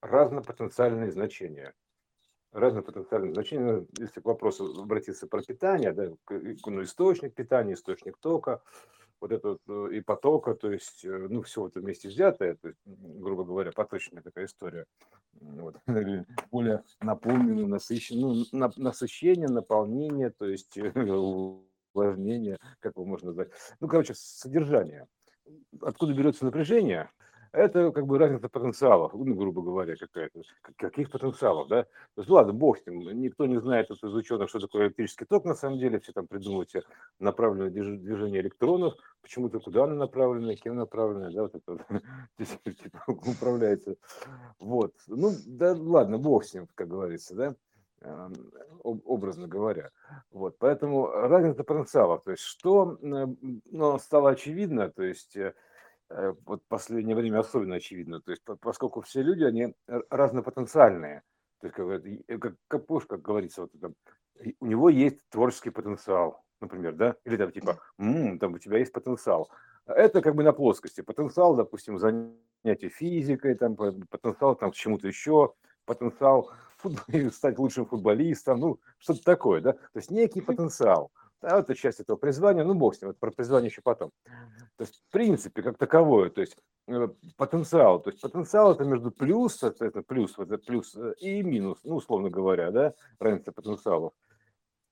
разнопотенциальные значения. Разные потенциальные значения. Если к вопросу обратиться про питание, да, ну, источник питания, источник тока, вот это вот, э, и потока, то есть, э, ну, все это вместе взятое, то есть, грубо говоря, поточная такая история, вот, более наполненная, насыщенная, ну, насыщение, наполнение, то есть, увлажнение, как его можно назвать. Ну, короче, содержание. Откуда берется напряжение? Это как бы разница потенциалов, ну, грубо говоря, какая-то. Каких потенциалов, да? То есть, ладно, бог с ним, никто не знает из ученых, что такое электрический ток на самом деле, все там придумывают себе направленное движение электронов, почему-то куда оно направлено, кем направлено, да, вот это типа, управляется. Вот, ну, да ладно, бог с ним, как говорится, да образно говоря. Вот, поэтому разница потенциалов, то есть что ну, стало очевидно, то есть э, вот последнее время особенно очевидно. То есть, поскольку все люди, они разнопотенциальные. То есть, как, э, как Капуш, как говорится, вот, там, у него есть творческий потенциал, например, да? Или там типа, м-м, там у тебя есть потенциал. Это как бы на плоскости. Потенциал, допустим, занятие физикой, там, потенциал там, к чему-то еще, потенциал стать лучшим футболистом, ну, что-то такое, да? То есть некий потенциал. А это часть этого призвания, ну бог с ним, про призвание еще потом. То есть, в принципе, как таковое, то есть э, потенциал, то есть потенциал это между плюс, соответственно, плюс, вот это плюс э, и минус, ну, условно говоря, да, разница потенциалов.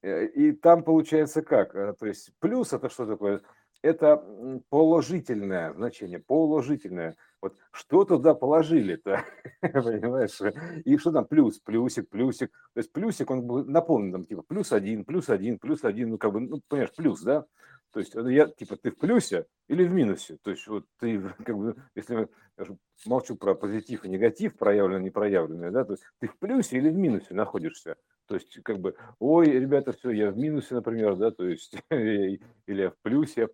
Э, и там получается как? То есть плюс это что такое? Это положительное значение, положительное. Вот что туда положили-то, понимаешь? И что там плюс, плюсик, плюсик. То есть плюсик, он наполнен там типа плюс один, плюс один, плюс один, ну как бы, ну понимаешь, плюс, да? То есть я, типа, ты в плюсе или в минусе? То есть вот ты, как бы, если я молчу про позитив и негатив, проявленное, непроявленное, да, то есть ты в плюсе или в минусе находишься? То есть, как бы, ой, ребята, все, я в минусе, например, да, то есть, или я в плюсе.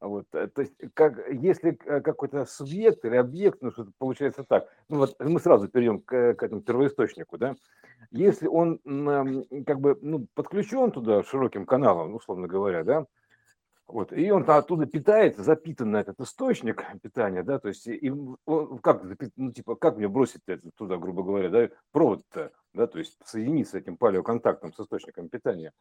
Вот, э, то есть, как, если какой-то субъект или объект, ну, что получается так, ну, вот мы сразу перейдем к, к этому первоисточнику, да, если он, как бы, ну, подключен туда широким каналом, условно говоря, да, вот, и он оттуда питается, запитан на этот источник питания, да, то есть, и он, как, ну, типа, как мне бросить это туда, грубо говоря, да, провод-то, да, то есть соединиться с этим палеоконтактом, с источником питания.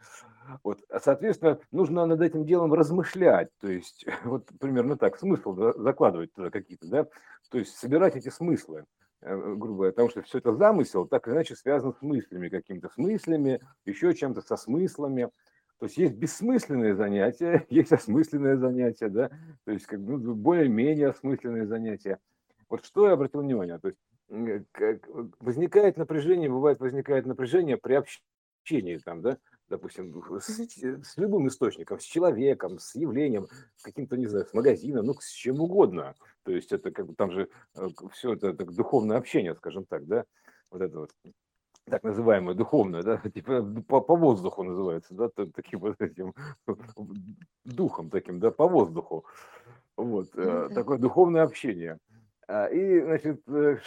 Вот, а, соответственно, нужно над этим делом размышлять, то есть, вот примерно так, смысл закладывать туда какие-то, да, то есть собирать эти смыслы э, грубо говоря, потому что все это замысел так или иначе связан с мыслями, какими-то смыслями, еще чем-то со смыслами. То есть есть бессмысленные занятия, есть осмысленные занятия, да, то есть как бы ну, более-менее осмысленные занятия. Вот что я обратил внимание, то есть как возникает напряжение, бывает возникает напряжение при общении там, да, допустим, с, с любым источником, с человеком, с явлением, с каким-то, не знаю, с магазином, ну, с чем угодно. То есть это как бы там же э, все это так, духовное общение, скажем так, да, вот это вот так называемое духовное, да, типа по, по воздуху называется, да, таким вот этим духом таким, да, по воздуху. Вот, mm-hmm. такое духовное общение. А, и, значит, э,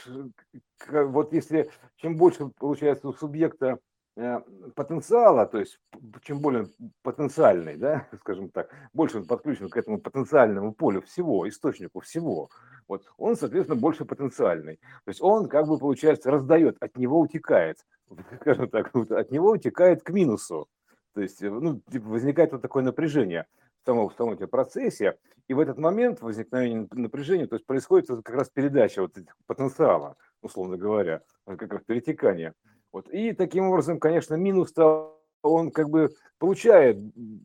вот если чем больше получается у субъекта э, потенциала, то есть чем более потенциальный, да, скажем так, больше он подключен к этому потенциальному полю всего, источнику всего, вот, он, соответственно, больше потенциальный. То есть он, как бы, получается, раздает, от него утекает, скажем так, от него утекает к минусу. То есть, э, ну, возникает вот такое напряжение в самом, в самом процессе, и в этот момент возникновения напряжения, то есть происходит как раз передача вот этих потенциала, условно говоря, как раз перетекание. Вот. И таким образом, конечно, минус он как бы получает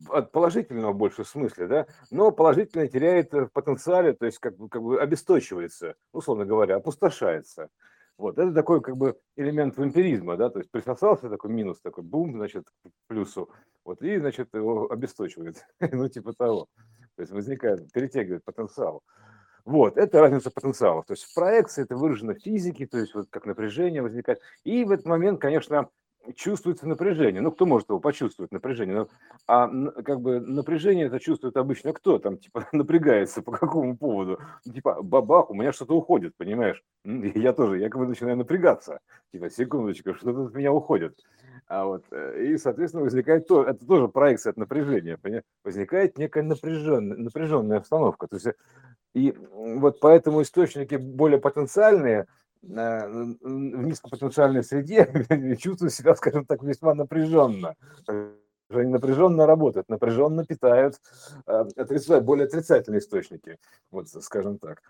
от положительного больше смысла, да, но положительное теряет в потенциале, то есть как бы, как бы обесточивается, условно говоря, опустошается. Вот, это такой как бы элемент вампиризма, да, то есть присосался такой минус, такой бум, значит, к плюсу, вот, и, значит, его обесточивает, ну, типа того. То есть возникает, перетягивает потенциал. Вот, это разница потенциалов. То есть в проекции это выражено в физике, то есть вот как напряжение возникает. И в этот момент, конечно, чувствуется напряжение. Ну, кто может его почувствовать, напряжение? Ну, а как бы напряжение это чувствует обычно кто? Там, типа, напрягается по какому поводу? Ну, типа, бабах, у меня что-то уходит, понимаешь? Я тоже, я как бы начинаю напрягаться. Типа, секундочку, что-то от меня уходит. А вот, э, и, соответственно, возникает то, это тоже проекция от напряжения, понимаешь? возникает некая напряженная, напряженная обстановка. То есть, и вот поэтому источники более потенциальные, в низкопотенциальной среде чувствуют себя, скажем так, весьма напряженно. Они напряженно работают, напряженно питают отрицать, более отрицательные источники, вот скажем так,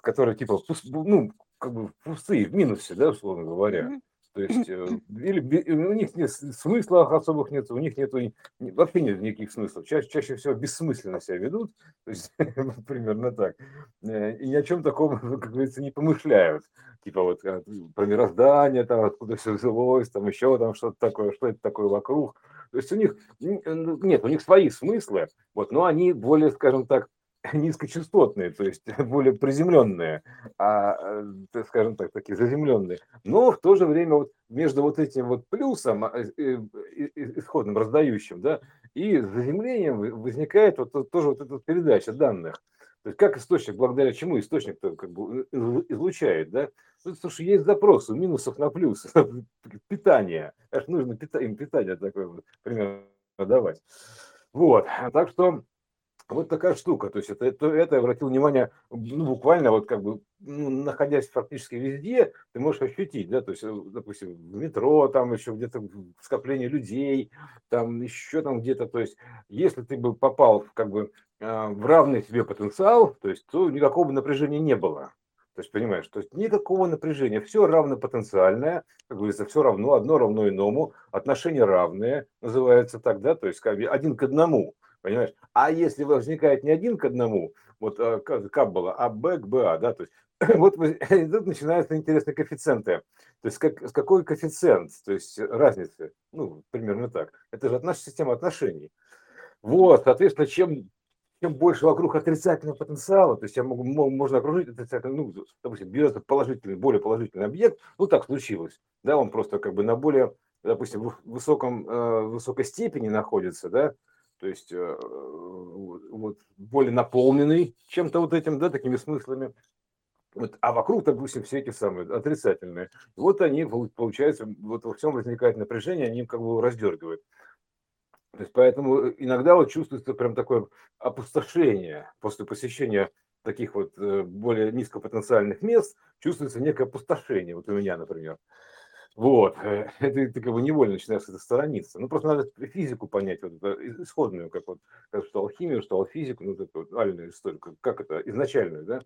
которые типа ну, как бы пустые, в минусе, да, условно говоря. То есть э, или у них нет смысла особых нет, у них нет вообще нет никаких смыслов. Чаще, чаще всего бессмысленно себя ведут, то есть примерно так. Э, и ни о чем таком, как говорится, не помышляют. Типа вот э, про мироздание, там откуда все взялось, там еще там что-то такое, что это такое вокруг. То есть у них нет, у них свои смыслы, вот, но они более, скажем так, низкочастотные, то есть более приземленные, а, э, скажем так, такие заземленные. Но в то же время вот между вот этим вот плюсом, а, исходным, раздающим, да, и заземлением возникает вот тоже вот эта передача данных. То есть как источник, благодаря чему источник как бы излучает, да? Ну, слушай, есть запрос у минусов на плюсы. Питание. Аж нужно им питание такое вот примерно давать. Вот. Так что вот такая штука. То есть это, это, это я обратил внимание, ну, буквально вот как бы, ну, находясь фактически везде, ты можешь ощутить, да, то есть, э, допустим, в метро, там еще где-то скопление людей, там еще там где-то, то есть, если ты бы попал как бы а, в равный себе потенциал, то есть, то никакого напряжения не было. То есть, понимаешь, то есть никакого напряжения, все равнопотенциальное, как говорится, все равно, одно равно иному, отношения равные, называется так, да, то есть как бы один к одному. Понимаешь? А если возникает не один к одному, вот э, как было, а Б к БА, да, то есть вот тут начинаются интересные коэффициенты. То есть как, какой коэффициент, то есть разницы, ну, примерно так. Это же наша система отношений. Вот, соответственно, чем, чем больше вокруг отрицательного потенциала, то есть я могу, можно окружить отрицательный, ну, допустим, берется положительный, более положительный объект, ну, так случилось, да, он просто как бы на более, допустим, высоком, э, высокой степени находится, да, то есть э, вот, более наполненный чем-то вот этим, да, такими смыслами. Вот, а вокруг, допустим, все эти самые отрицательные. Вот они, получается, вот во всем возникает напряжение, они как бы раздергивают. То есть поэтому иногда вот чувствуется прям такое опустошение после посещения таких вот э, более низкопотенциальных мест, чувствуется некое опустошение. Вот у меня, например. Вот, э, это ты как бы невольно начинаешь это сторониться. Ну, просто надо физику понять, вот это исходную, как вот, как что алхимию, что алфизику, ну, эту вот реальную историю, как, как это, изначальную, да,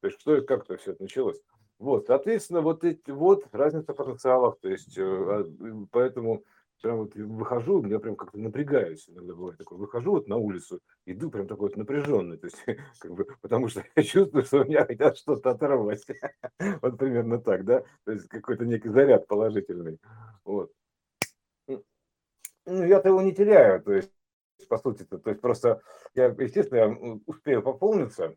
то есть что и как это все это началось. Вот, соответственно, вот эти, вот разница потенциалов, то есть, э, а, поэтому прям вот выхожу, я прям как-то напрягаюсь, иногда бывает такое, выхожу вот на улицу, иду прям такой вот напряженный, то есть, как бы, потому что я чувствую, что меня хотят что-то оторвать, вот примерно так, да, то есть какой-то некий заряд положительный, вот. Ну, я-то его не теряю, то есть, по сути, -то, есть просто я, естественно, я успею пополниться,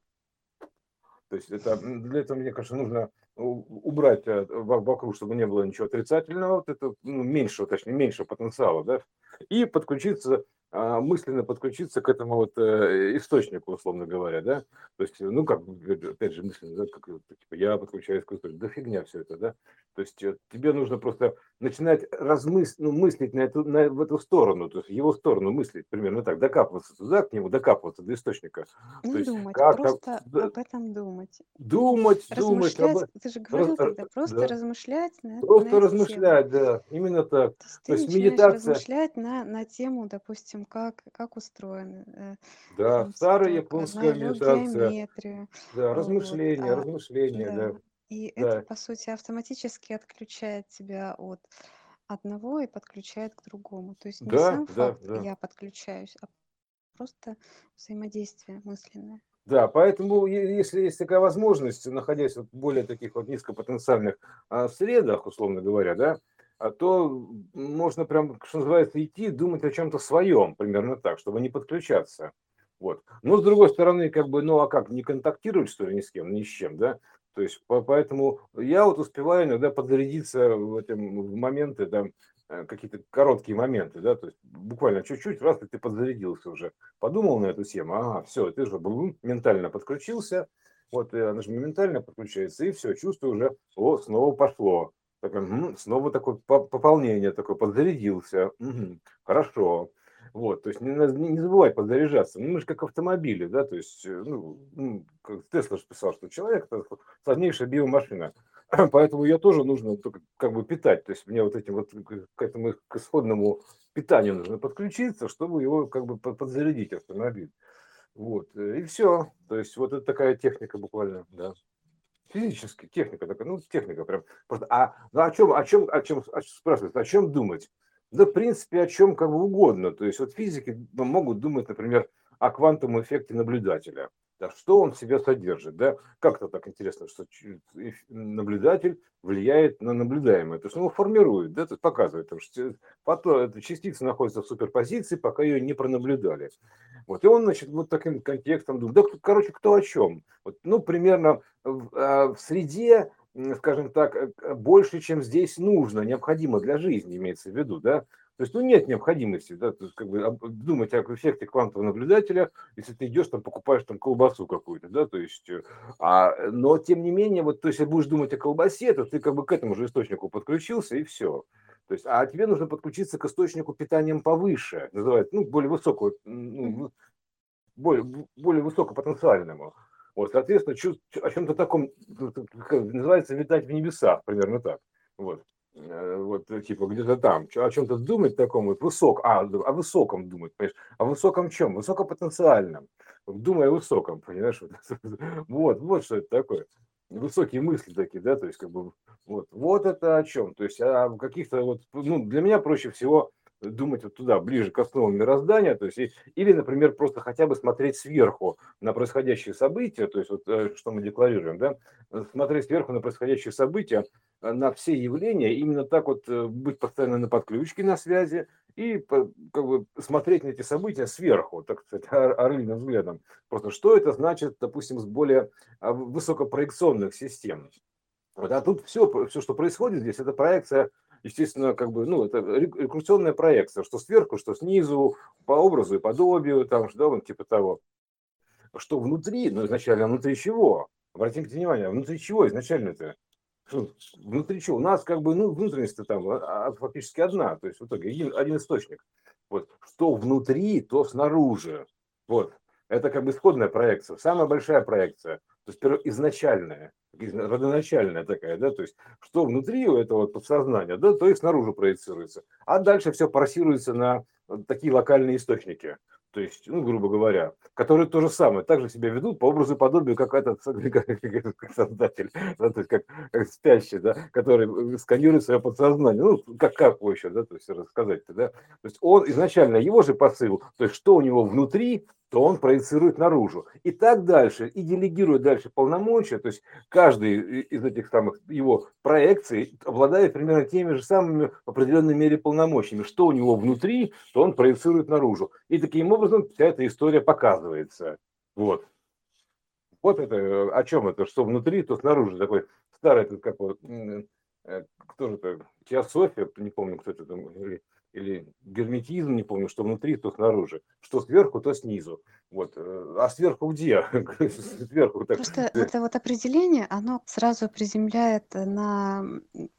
то есть это, для этого, мне кажется, нужно убрать э, вокруг, чтобы не было ничего отрицательного, вот это ну, меньшего, точнее, меньшего потенциала, да, и подключиться мысленно подключиться к этому вот э, источнику, условно говоря, да, то есть, ну, как, опять же, мысленно, да, как, типа, я подключаюсь к источнику, да фигня все это, да, то есть э, тебе нужно просто начинать размыслить, ну, мыслить на эту, на, в эту сторону, то есть его сторону мыслить, примерно так, докапываться туда, к нему докапываться до источника. Не то есть, думать, как просто об этом думать. Думать, думать. Размышлять, ты же говорил тогда, просто да. размышлять на, Просто на размышлять, тему. да, именно так. То есть То есть медитация, размышлять на, на тему, допустим, как, как устроена э, да, старая японская медитация, да, вот, размышления, а, размышления, да, да, и это, да, по сути, автоматически отключает тебя от одного и подключает к другому. То есть не да, сам да, факт да. «я подключаюсь», а просто взаимодействие мысленное. Да, поэтому если есть такая возможность, находясь вот в более таких вот низкопотенциальных а, средах, условно говоря, да, а то можно прям, что называется, идти думать о чем-то своем, примерно так, чтобы не подключаться. Вот. Но с другой стороны, как бы, ну а как, не контактировать, что ли, ни с кем, ни с чем, да? То есть, по- поэтому я вот успеваю иногда подзарядиться в, этом, в моменты, да, э, какие-то короткие моменты, да, то есть буквально чуть-чуть, раз ты подзарядился уже, подумал на эту тему, ага, все, ты же ментально подключился, вот она же моментально подключается, и все, чувство уже, о, снова пошло, такое, «Мгм», снова такое по- пополнение, такое, подзарядился, мгм, хорошо, вот, то есть не, не, не забывай подзаряжаться. Ну, мы же как автомобили, да, то есть, э, ну, как Тесла же писал, что человек это сложнейшая биомашина. поэтому ее тоже нужно как бы питать. То есть мне вот этим вот к этому к исходному питанию нужно подключиться, чтобы его как бы подзарядить автомобиль. Вот, э, и все. То есть вот это такая техника буквально, да. Физически, техника такая, ну, техника прям. Просто, а ну, о чем, о чем, о чем, о, спрашивают, о чем думать? Да, в принципе, о чем как бы угодно. То есть вот физики могут думать, например, о квантовом эффекте наблюдателя. Да, что он в себе содержит, да? Как-то так интересно, что наблюдатель влияет на наблюдаемое, то есть он его формирует, да, то есть показывает, что потом эта частица находится в суперпозиции, пока ее не пронаблюдали. Вот, и он, значит, вот таким контекстом думает, да, короче, кто о чем? Вот, ну, примерно в, а, в среде, скажем так, э, больше, чем здесь нужно, необходимо для жизни, имеется в виду, да, то есть, ну, нет необходимости, да, то есть, как бы думать о эффекте квантового наблюдателя, если ты идешь, там, покупаешь там колбасу какую-то, да, то есть, э, а, но тем не менее, вот, то есть, если будешь думать о колбасе, то ты как бы к этому же источнику подключился и все. То есть, а тебе нужно подключиться к источнику питанием повыше, называется, ну, более высокого, ну, более, более высокопотенциальному. Вот, соответственно, о чем-то таком, называется, витать в небесах, примерно так. Вот. Э, вот, э, типа, где-то там, о чем-то думать таком, вот, высок, а, о высоком думать, понимаешь, о высоком чем? Высокопотенциальном. Думай о высоком, понимаешь? Вот, вот что это такое. Высокие мысли такие, да, то есть, как бы, вот, вот это о чем? То есть, о каких-то, вот, ну, для меня проще всего думать вот туда, ближе к основам мироздания, то есть, или, например, просто хотя бы смотреть сверху на происходящие события, то есть, вот, э, что мы декларируем, да, смотреть сверху на происходящие события, э, на все явления, именно так вот э, быть постоянно на подключке, на связи, и как бы смотреть на эти события сверху, так сказать, орлиным взглядом. Просто что это значит, допустим, с более а, высокопроекционных систем. Вот, а тут все, все, что происходит здесь, это проекция естественно, как бы, ну, это рекурсионная проекция, что сверху, что снизу, по образу и подобию, там, что, вот, типа того. Что внутри, ну, изначально внутри чего? Обратите внимание, внутри чего изначально-то? Внутри чего? У нас как бы, ну, внутренность там а, а, фактически одна, то есть в итоге один, один источник. Вот, что внутри, то снаружи. Вот, это как бы исходная проекция, самая большая проекция, то есть изначальная родоначальная такая, да, то есть что внутри у этого подсознания, да, то и снаружи проецируется. А дальше все парсируется на такие локальные источники, то есть, ну, грубо говоря, которые то же самое, также себя ведут по образу и подобию, как этот как, как создатель, да, то есть как, как спящий, да, который сканирует свое подсознание, ну, как как еще, да, то есть рассказать-то, да, то есть он изначально, его же посыл, то есть что у него внутри, то он проецирует наружу. И так дальше, и делегирует дальше полномочия, то есть каждый из этих самых его проекций обладает примерно теми же самыми в определенной мере полномочиями. Что у него внутри, то он проецирует наружу. И таким образом вся эта история показывается. Вот. Вот это, о чем это, что внутри, то снаружи. Такой старый, этот как вот, э, кто же это, теософия, не помню, кто это там, или герметизм, не помню, что внутри, то снаружи, что сверху, то снизу. Вот. Э, а сверху где? сверху так. Просто это вот определение, оно сразу приземляет на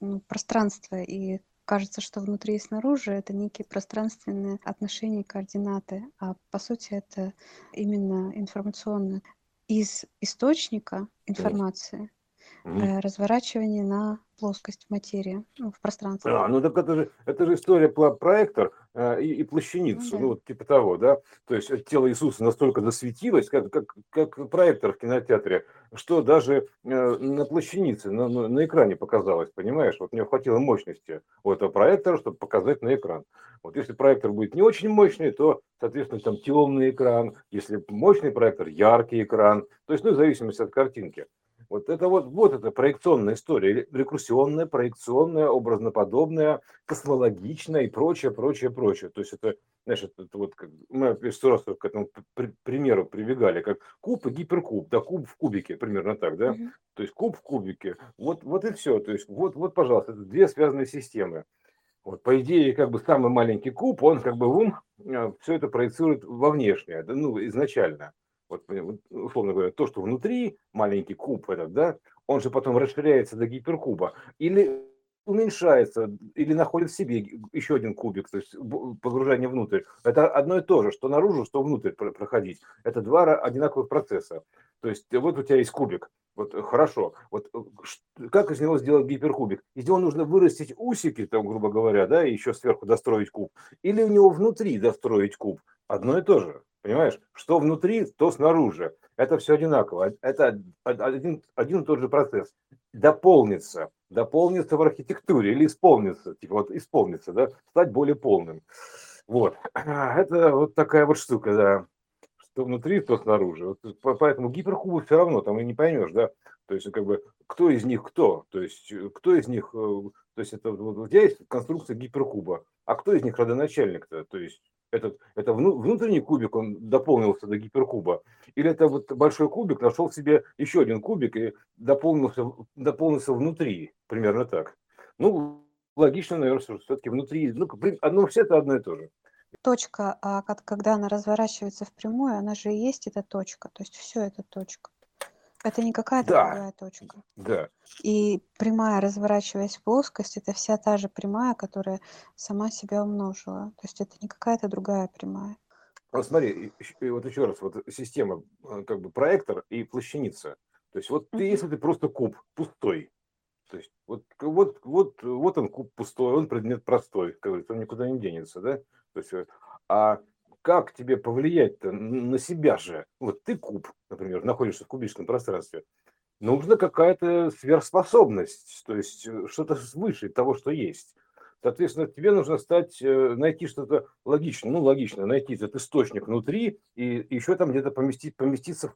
ну, пространство и кажется, что внутри и снаружи это некие пространственные отношения и координаты, а по сути это именно информационно из источника информации mm. разворачивание на плоскость материи ну, в пространстве. А, ну так это же, это же история про проектор э, и, и плащаницу, ну, да. ну вот типа того, да. То есть тело Иисуса настолько засветилось, как, как, как проектор в кинотеатре, что даже э, на плащанице, на, на, на экране показалось, понимаешь? Вот мне хватило мощности у этого проектора, чтобы показать на экран. Вот если проектор будет не очень мощный, то, соответственно, там темный экран. Если мощный проектор, яркий экран. То есть, ну, в зависимости от картинки. Вот это вот, вот это проекционная история, рекурсионная, проекционная, образноподобная, космологичная и прочее, прочее, прочее. То есть это, знаешь, это, это вот, как, мы сто раз к этому при, примеру прибегали, как куб и гиперкуб, да, куб в кубике, примерно так, да, угу. то есть куб в кубике, вот, вот и все, то есть вот, вот, пожалуйста, это две связанные системы. Вот, по идее, как бы самый маленький куб, он как бы в ум э, все это проецирует во внешнее, ну, изначально. Вот, условно говоря, то, что внутри маленький куб этот, да, он же потом расширяется до гиперкуба. Или уменьшается или находит в себе еще один кубик, то есть погружение внутрь. Это одно и то же, что наружу, что внутрь проходить. Это два одинаковых процесса. То есть вот у тебя есть кубик, вот хорошо, вот э, как из него сделать гиперкубик? Из него нужно вырастить усики, там, грубо говоря, да, и еще сверху достроить куб. Или у него внутри достроить куб. Одно и то же, понимаешь? Что внутри, то снаружи. Это все одинаково. Это один, один и тот же процесс. Дополнится, дополнится в архитектуре или исполнится, типа вот исполнится, да, стать более полным. Вот. Это вот такая вот штука, да. Что внутри, то снаружи. Вот, поэтому гиперкубы все равно там и не поймешь, да. То есть, как бы, кто из них кто? То есть, кто из них, э, то есть, это вот тебя есть конструкция гиперкуба, а кто из них родоначальник-то? То есть, этот, это внутренний кубик, он дополнился до гиперкуба, или это вот большой кубик нашел себе еще один кубик и дополнился, дополнился внутри, примерно так. Ну, логично, наверное, что все-таки внутри, ну, одно, все это одно и то же. Точка, а когда она разворачивается в прямую, она же и есть эта точка, то есть все это точка. Это не какая-то да. другая точка. Да. И прямая, разворачиваясь в плоскость, это вся та же прямая, которая сама себя умножила. То есть это не какая-то другая прямая. Вот смотри, вот еще раз, вот система, э, как бы проектор и плащаница. То есть вот ты, если ты просто куб пустой, то есть вот, вот, вот, вот он куб пустой, он предмет простой, как говорится, он никуда не денется, да? То есть, э, а как тебе повлиять-то на себя же? Вот ты куб, например, находишься в кубическом пространстве. Нужна какая-то сверхспособность, то есть э, что-то свыше того, что есть. Соответственно, тебе нужно стать, э, найти что-то логичное, ну, логично, найти этот источник внутри и еще там где-то поместить, поместиться в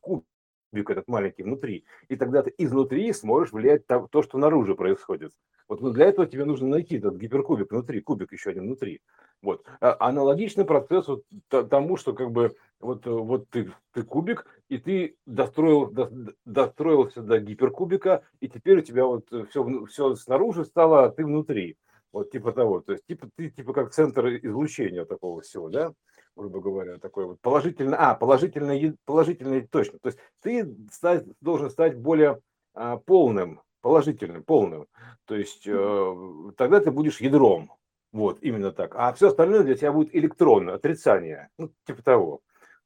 кубик этот маленький внутри. И тогда ты изнутри сможешь влиять на то, что наружу происходит. Вот ну, для этого тебе нужно найти этот гиперкубик внутри, кубик еще один внутри. Вот. А, аналогичный процесс вот тому, что как бы вот, вот ты, ты кубик, и ты достроил, до, достроился до гиперкубика, и теперь у тебя вот все, все снаружи стало, а ты внутри. Вот типа того. То есть типа ты типа как центр излучения такого всего, да? Грубо говоря, такой вот положительный, а, положительный, положительный точно. То есть ты стать, должен стать более а, полным, положительным, полным. То есть э, тогда ты будешь ядром, вот, именно так. А все остальное для тебя будет электронное, отрицание. Ну, типа того.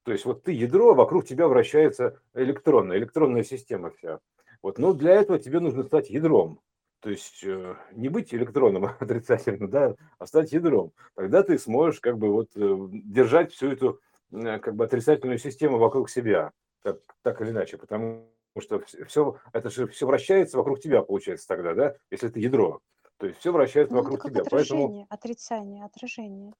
То есть вот ты ядро, а вокруг тебя вращается электронная, электронная система вся. Вот, но для этого тебе нужно стать ядром. То есть э, не быть электроном отрицательным, да, а стать ядром. Тогда ты сможешь как бы вот э, держать всю эту э, как бы отрицательную систему вокруг себя, так, так или иначе, потому что все, это же все вращается вокруг тебя, получается тогда, да, если ты ядро. То есть все вращается ну, вокруг тебя. Отражение, Поэтому... отрицание, отражение.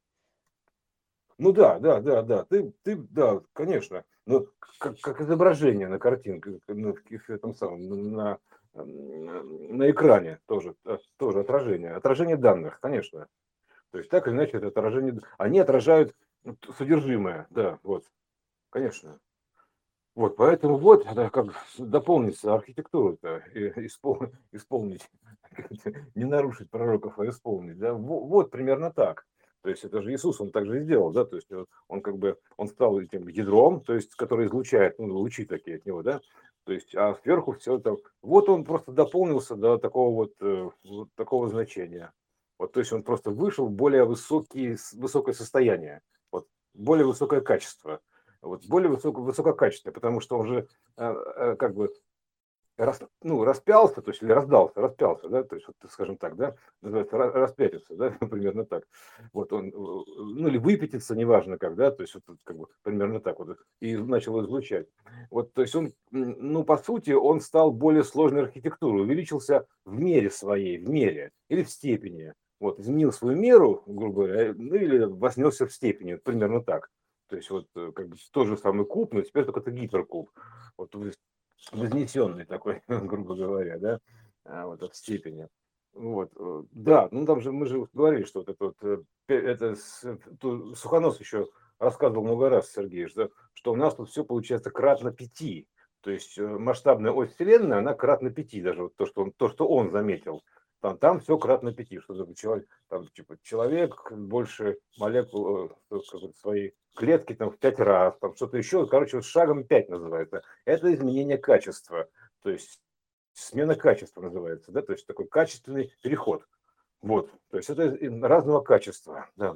Ну да, да, да, да. Ты, ты, да, конечно. Но как, как изображение на картинке, на, этом самом, на, на экране тоже, э, тоже отражение. Отражение данных, конечно. То есть так или иначе это отражение. Они отражают содержимое, да, вот, конечно. Вот, поэтому вот, это как дополнится архитектуру-то, и исполнить, не нарушить пророков, а исполнить, да, вот примерно так. То есть это же Иисус, он так же и сделал, да, то есть он как бы, он стал этим ядром, то есть, который излучает, ну, лучи такие от него, да, то есть, а сверху все это, вот он просто дополнился до такого э, вот такого значения. Вот, то есть он просто вышел в более высокий, высокое состояние, вот, более высокое качество вот, более высоко, высококачественный, потому что он же э, э, как бы рас, ну, распялся, то есть или раздался, распялся, да, то есть, вот, скажем так, да, называется распятиться, да, примерно так. Вот он, э, ну или выпятиться, неважно как, да, то есть вот как бы примерно так вот, и начал излучать. Вот, то есть он, ну, по сути, он стал более сложной архитектурой, увеличился в мере своей, в мере или в степени. Вот, изменил свою меру, грубо говоря, ну или вознесся в степени, примерно так. То есть вот э, как бы тот же самый куб, но теперь только это гиперкуб. Вот вознесенный такой, грубо говоря, да, а, вот от степени. Вот, э, да, ну там же мы же говорили, что вот это вот, э, это Сухонос еще рассказывал много раз, Сергей, что, что у нас тут все получается кратно пяти. То есть масштабная ось Вселенной, она кратно пяти, даже вот то, что он, то, что он заметил там, там все кратно пяти, что человек, там, типа, человек больше молекул э, своей клетки там в пять раз, там что-то еще, короче, вот шагом пять называется. Это изменение качества, то есть смена качества называется, да, то есть такой качественный переход. Вот, то есть это разного качества, да.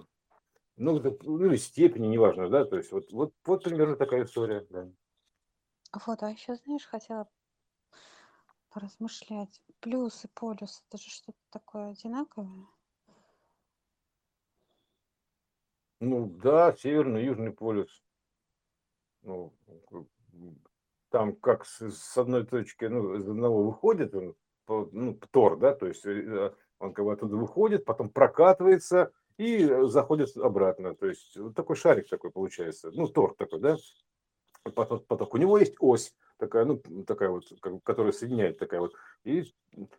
Ну, ну или степени, неважно, да, то есть вот, вот, вот примерно такая история, да. Вот, а еще, знаешь, хотела поразмышлять. Плюс и полюс, это же что-то такое одинаковое? Ну да, северный, южный полюс. Ну, там как с, с одной точки, ну, из одного выходит, он, ну, тор, да, то есть э, он как бы оттуда выходит, потом прокатывается и заходит обратно. То есть вот такой шарик такой получается, ну, тор такой, да. Потом, потом у него есть ось такая, ну, такая вот, которая соединяет такая вот. И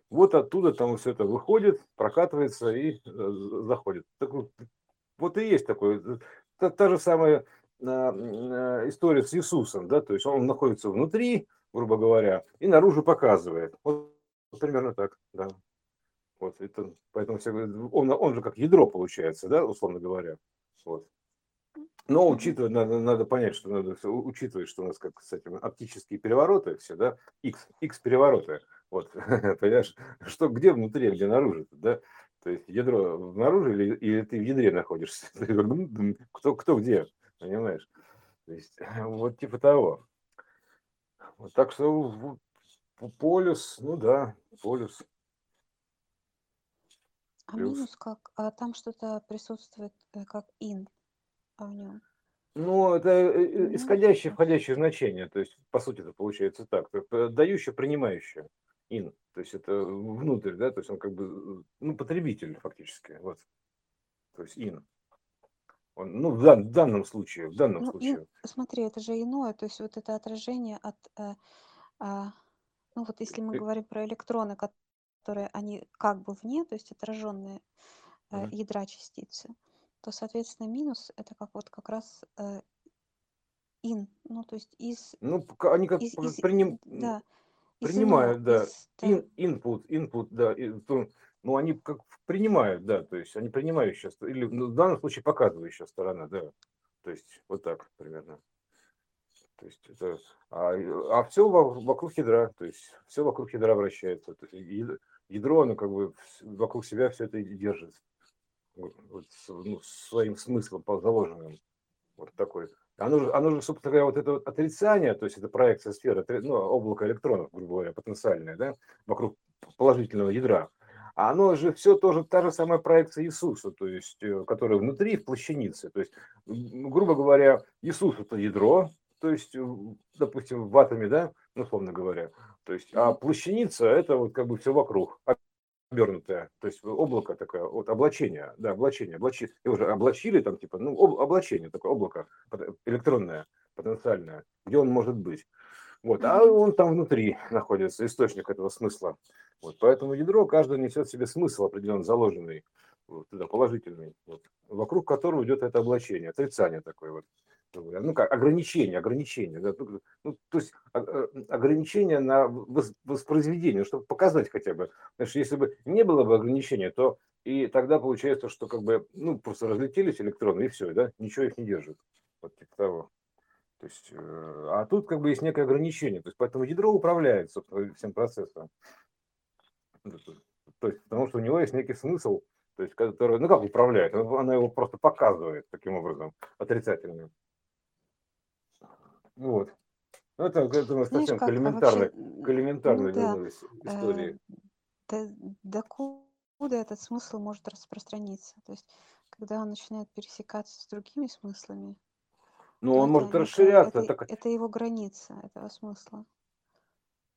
вот оттуда там все это выходит, прокатывается и э, заходит. Так, вот, вот и есть такой, та, та же самая а, а, история с Иисусом, да, то есть он находится внутри, грубо говоря, и наружу показывает. Вот примерно так, да. Вот это, поэтому все он, он же как ядро получается, да, условно говоря. Вот. Но учитывая, надо, надо понять, что надо учитывать, что у нас как с этим оптические перевороты все, да, X, X перевороты. Вот, понимаешь, что где внутри, а где наружу, да? То есть ядро снаружи или, или ты в ядре находишься? Кто, кто где, понимаешь? То есть вот типа того. Вот так что полюс, ну да, полюс. А минус как? А там что-то присутствует э, как ин в нем? Ну, это э, э, исходящее, входящее значение. То есть, по сути, это получается так. Дающее, принимающее. Ин. То есть это внутрь, да, то есть он как бы, ну, потребитель фактически. Вот. То есть ин. Он, ну, в, дан, в данном случае, в данном ну, случае. Ин, смотри, это же иное, то есть вот это отражение от, э, э, ну вот если мы говорим про электроны, которые они как бы вне, то есть отраженные э, ядра частицы, то, соответственно, минус это как вот как раз э, ин, ну то есть из... Ну, они как из, из, приним... да, принимают, из да. Из, да. In, input, input, да. Ну, они как принимают, да, то есть они принимающая, или ну, в данном случае показывающая сторона, да. То есть вот так примерно. То есть это, а, а все вокруг ядра, то есть все вокруг ядра вращается. То есть ядро, оно как бы вокруг себя все это держит вот, ну, своим смыслом заложенным. Вот такой. Оно же, оно же, собственно говоря, вот это вот отрицание, то есть это проекция сферы, ну, облако электронов, грубо говоря, потенциальное, да, вокруг положительного ядра. А оно же все тоже та же самая проекция Иисуса, то есть, э, которая внутри в плащанице. То есть, грубо говоря, Иисус это ядро, то есть, допустим, в атоме, да, ну, условно говоря. То есть, а плащаница это вот как бы все вокруг обернутое, то есть облако такое, вот облачение, да, облачение, облачи, его уже облачили там типа, ну, об, облачение, такое облако электронное, потенциальное, где он может быть. Вот, а он там внутри находится, источник этого смысла. Вот, поэтому ядро каждое несет в себе смысл определенно заложенный, вот, туда положительный, вот, вокруг которого идет это облачение, отрицание такое вот ну как ограничение, ограничение, да, ну, то есть а, а, ограничение на воспроизведение, чтобы показать хотя бы. Потому что если бы не было бы ограничения, то и тогда получается, что как бы, ну, просто разлетелись электроны и все, да, ничего их не держит. Вот типа того. То есть, э, а тут как бы есть некое ограничение. То есть, поэтому ядро управляет, собственно, всем процессом. То есть, потому что у него есть некий смысл, то есть, который, ну как управляет, она его просто показывает таким образом, отрицательным. Вот. Ну, это, это у нас Знаешь, совсем как, элементарной, вообще, к элементарной ну, да, истории. Э, до, куда этот смысл может распространиться? То есть, когда он начинает пересекаться с другими смыслами, ну, он может расширяться. Это, так... это его граница этого смысла.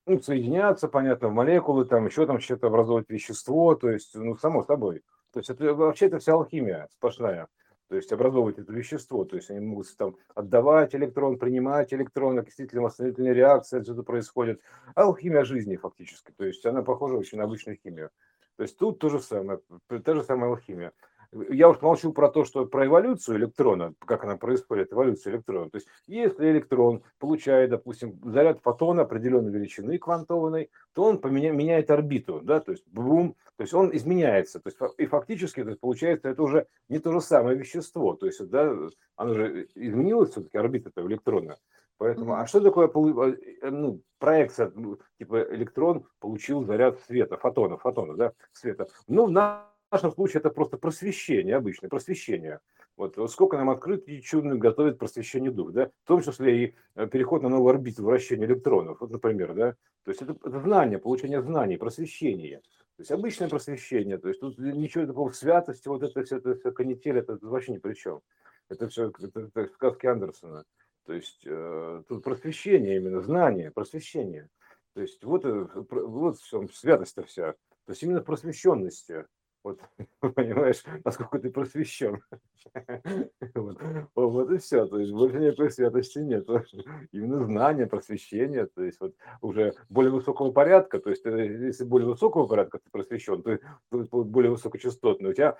Ну, соединяться, понятно, в молекулы, там еще там что-то образовывать вещество, то есть, ну, само собой. То есть это вообще это вся алхимия сплошная то есть образовывать это вещество, то есть они могут там отдавать электрон, принимать электрон, окислительно-восстановительная реакция отсюда происходит. Алхимия жизни фактически, то есть она похожа очень на обычную химию. То есть тут то же самое, та же самая алхимия. Я уж молчу про то, что про эволюцию электрона, как она происходит, эволюция электрона. То есть если электрон получает, допустим, заряд фотона определенной величины квантованной, то он поменя, меняет орбиту, да, то есть бум, то есть он изменяется. То есть и фактически то есть, получается это уже не то же самое вещество. То есть да, оно же изменилось все-таки орбита этого электрона. Поэтому, а что такое э, ну, проекция, ну, типа электрон получил заряд света, фотона, фотона, да, света? Ну, на нашем случае это просто просвещение, обычное просвещение. Вот, вот сколько нам открытий чудных готовит просвещение дух, да, в том числе и э, переход на новую орбиту вращения электронов, вот, например, да, то есть это, это знание, получение знаний, просвещение, то есть обычное просвещение, то есть тут ничего такого святости, вот это все, это все канитель, это вообще ни при чем. Это все это, это сказки Андерсона. То есть э, тут просвещение именно, знание, просвещение. То есть вот, э, вот в святость-то вся. То есть именно просвещенности. Вот, понимаешь, насколько ты просвещен. вот, вот и все. То есть больше никакой святости нет. Именно знание, просвещение, то есть вот уже более высокого порядка, то есть э, если более высокого порядка ты просвещен, то, то более высокочастотный, у тебя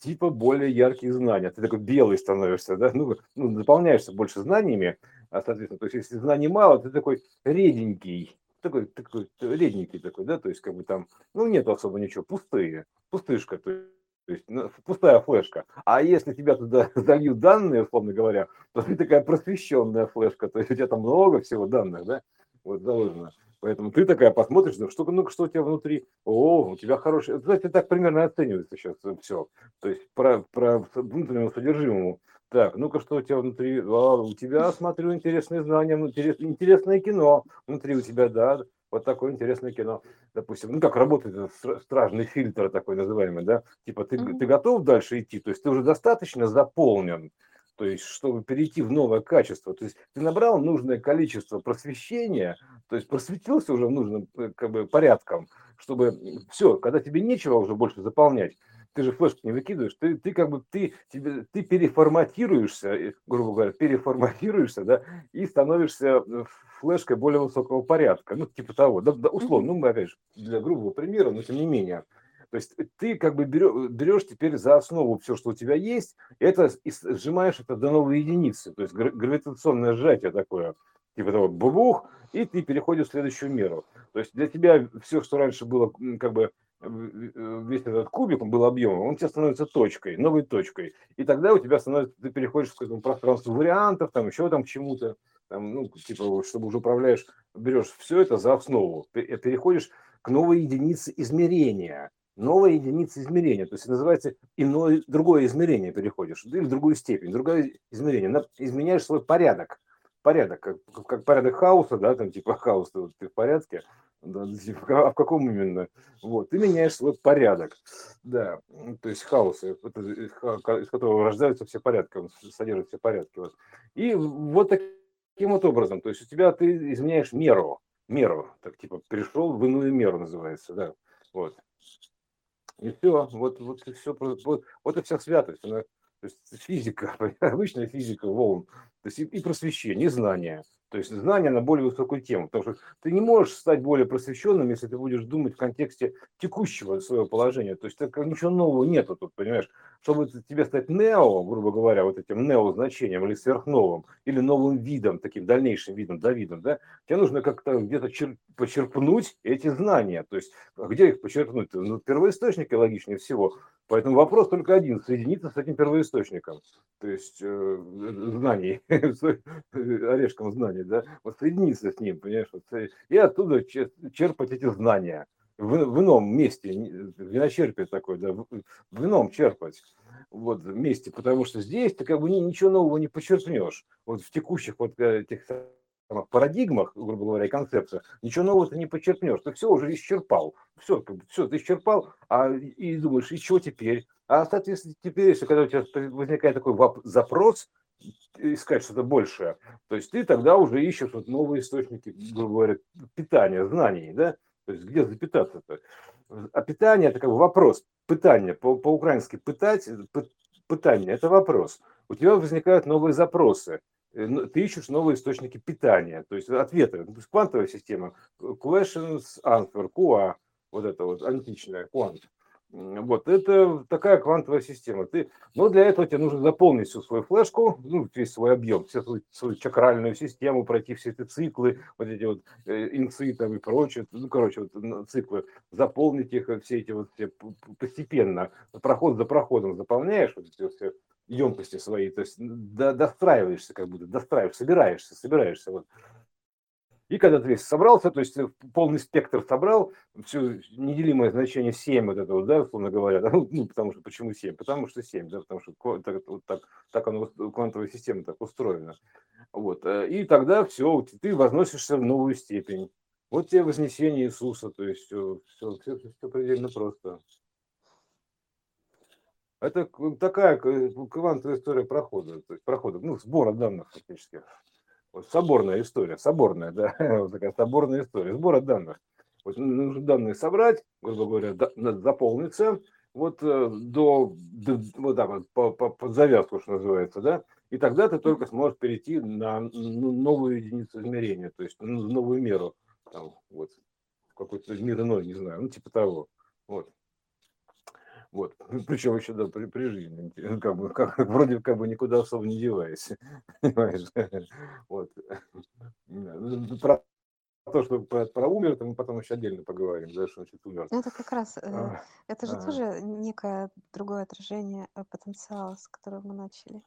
типа более яркие знания. Ты такой белый становишься, да, ну, ну наполняешься больше знаниями, а, соответственно, то есть если знаний мало, ты такой реденький, такой, такой редненький такой, да, то есть как бы там, ну, нет особо ничего, пустые, пустышка, то есть ну, пустая флешка. А если тебя туда зальют данные, условно говоря, то ты такая просвещенная флешка, то есть у тебя там много всего данных, да, вот заложено. Поэтому ты такая посмотришь, ну что, ну, что у тебя внутри, о, у тебя хороший, знаете, так примерно оценивается сейчас все. То есть про, про внутреннему содержимому так, ну-ка, что у тебя внутри? А, у тебя, смотрю, интересные знания, интерес, интересное кино внутри у тебя, да, вот такое интересное кино. Допустим, ну как работает стражный фильтр такой называемый, да? Типа ты, mm-hmm. ты готов дальше идти, то есть ты уже достаточно заполнен, то есть чтобы перейти в новое качество. То есть ты набрал нужное количество просвещения, то есть просветился уже нужным э, как бы, порядком, чтобы все, когда тебе нечего уже больше заполнять, ты же флешку не выкидываешь, ты, ты как бы, ты, тебе, ты переформатируешься, грубо говоря, переформатируешься, да, и становишься э, флешкой более высокого порядка, ну, типа того, да, да условно, ну, мы, опять же, для грубого примера, но тем не менее, то есть ты как бы берешь, берешь теперь за основу все, что у тебя есть, это и сжимаешь это до новой единицы, то есть гравитационное сжатие такое, типа того, бубух, и ты переходишь в следующую меру. То есть для тебя все, что раньше было как бы весь этот кубик, он был объемом, он тебе становится точкой, новой точкой. И тогда у тебя становится, ты переходишь к этому пространству вариантов, там еще там к чему-то, там, ну, типа, чтобы уже управляешь, берешь все это за основу, э, переходишь к новой единице измерения. Новая единица измерения, то есть называется иное, другое измерение переходишь, или в другую степень, другое измерение, изменяешь свой порядок, порядок, как, как порядок хаоса, да, там типа хаос, ты в порядке, да, а в каком именно? Вот, ты меняешь свой порядок, да, то есть хаос, э, из которого рождаются все порядки, он содержит все порядки. Вот. И вот таким вот образом, то есть у тебя ты изменяешь меру, меру, так типа перешел в иную меру называется, да, вот. И все, вот, вот все, вот, вот и вся святость, она, то есть физика, обычная физика волн, то есть и, и просвещение, и знания, то есть знание на более высокую тему. Потому что ты не можешь стать более просвещенным, если ты будешь думать в контексте текущего своего положения. То есть так, ничего нового нету тут, понимаешь? Чтобы тебе стать нео, грубо говоря, вот этим нео-значением или сверхновым, или новым видом, таким дальнейшим видом, Давидом, да, тебе нужно как-то где-то чер- почерпнуть эти знания. То есть а где их почерпнуть? Ну, первоисточники логичнее всего. Поэтому вопрос только один – соединиться с этим первоисточником, то есть э, знаний, орешком знаний, да, вот соединиться с ним, понимаешь, вот, и оттуда черпать эти знания в, в ином месте, виночерпие такое, да, в, в ином черпать вот месте, потому что здесь ты как бы ничего нового не почерпнешь, вот в текущих вот э, этих парадигмах, грубо говоря, и концепциях, ничего нового ты не почерпнешь. Ты все уже исчерпал. Все, как бы, все, ты исчерпал, а, и думаешь, и что теперь? А, соответственно, теперь, если когда у тебя возникает такой запрос, искать что-то большее, то есть ты тогда уже ищешь вот новые источники, грубо говоря, питания, знаний, да? То есть где запитаться-то? А питание – это как бы вопрос, питание, по- по-украински пытать, пытание – это вопрос. У тебя возникают новые запросы. Э, ты ищешь новые источники питания, то есть ответы. То есть квантовая система, questions, answer, QA, вот это вот античная, квант. Вот, это такая квантовая система. Ты, но для этого тебе нужно заполнить всю свою флешку, ну, весь свой объем, всю свою, свою чакральную систему, пройти все эти циклы, вот эти вот э, инцы там и прочее, ну, короче, вот циклы, заполнить их, все эти вот все постепенно, проход за проходом заполняешь вот эти все емкости свои, то есть до, достраиваешься как будто, достраиваешь, собираешься, собираешься. Вот. И когда ты собрался, то есть полный спектр собрал, все неделимое значение 7, вот это вот, да, условно говоря, да, ну, потому что, почему 7? Потому что 7, да, потому что так, вот так, так оно, квантовая система так устроена. Вот, э, и тогда все, ты возносишься в новую степень. Вот тебе вознесение Иисуса, то есть все, все, все, все предельно просто. Это такая квантовая история прохода, то есть прохода, ну, сбора данных фактически. Соборная история, соборная, да, вот такая соборная история, сбора данных. Вот нужно данные собрать, грубо говоря, заполниться, вот э, до, до вот так вот, по, по, под завязку, что называется, да, и тогда ты только сможешь перейти на ну, новую единицу измерения, то есть ну, новую меру, там, вот, какой-то мир иной, не знаю, ну, типа того, вот. Вот. Причем еще да, при, при жизни. Как бы, как, вроде как бы никуда особо не деваясь. Понимаешь? Вот. Про то, что про, про умер, то мы потом еще отдельно поговорим, да, что значит умер. Ну, это как раз, э, а, это же а. тоже некое другое отражение э, потенциала, с которого мы начали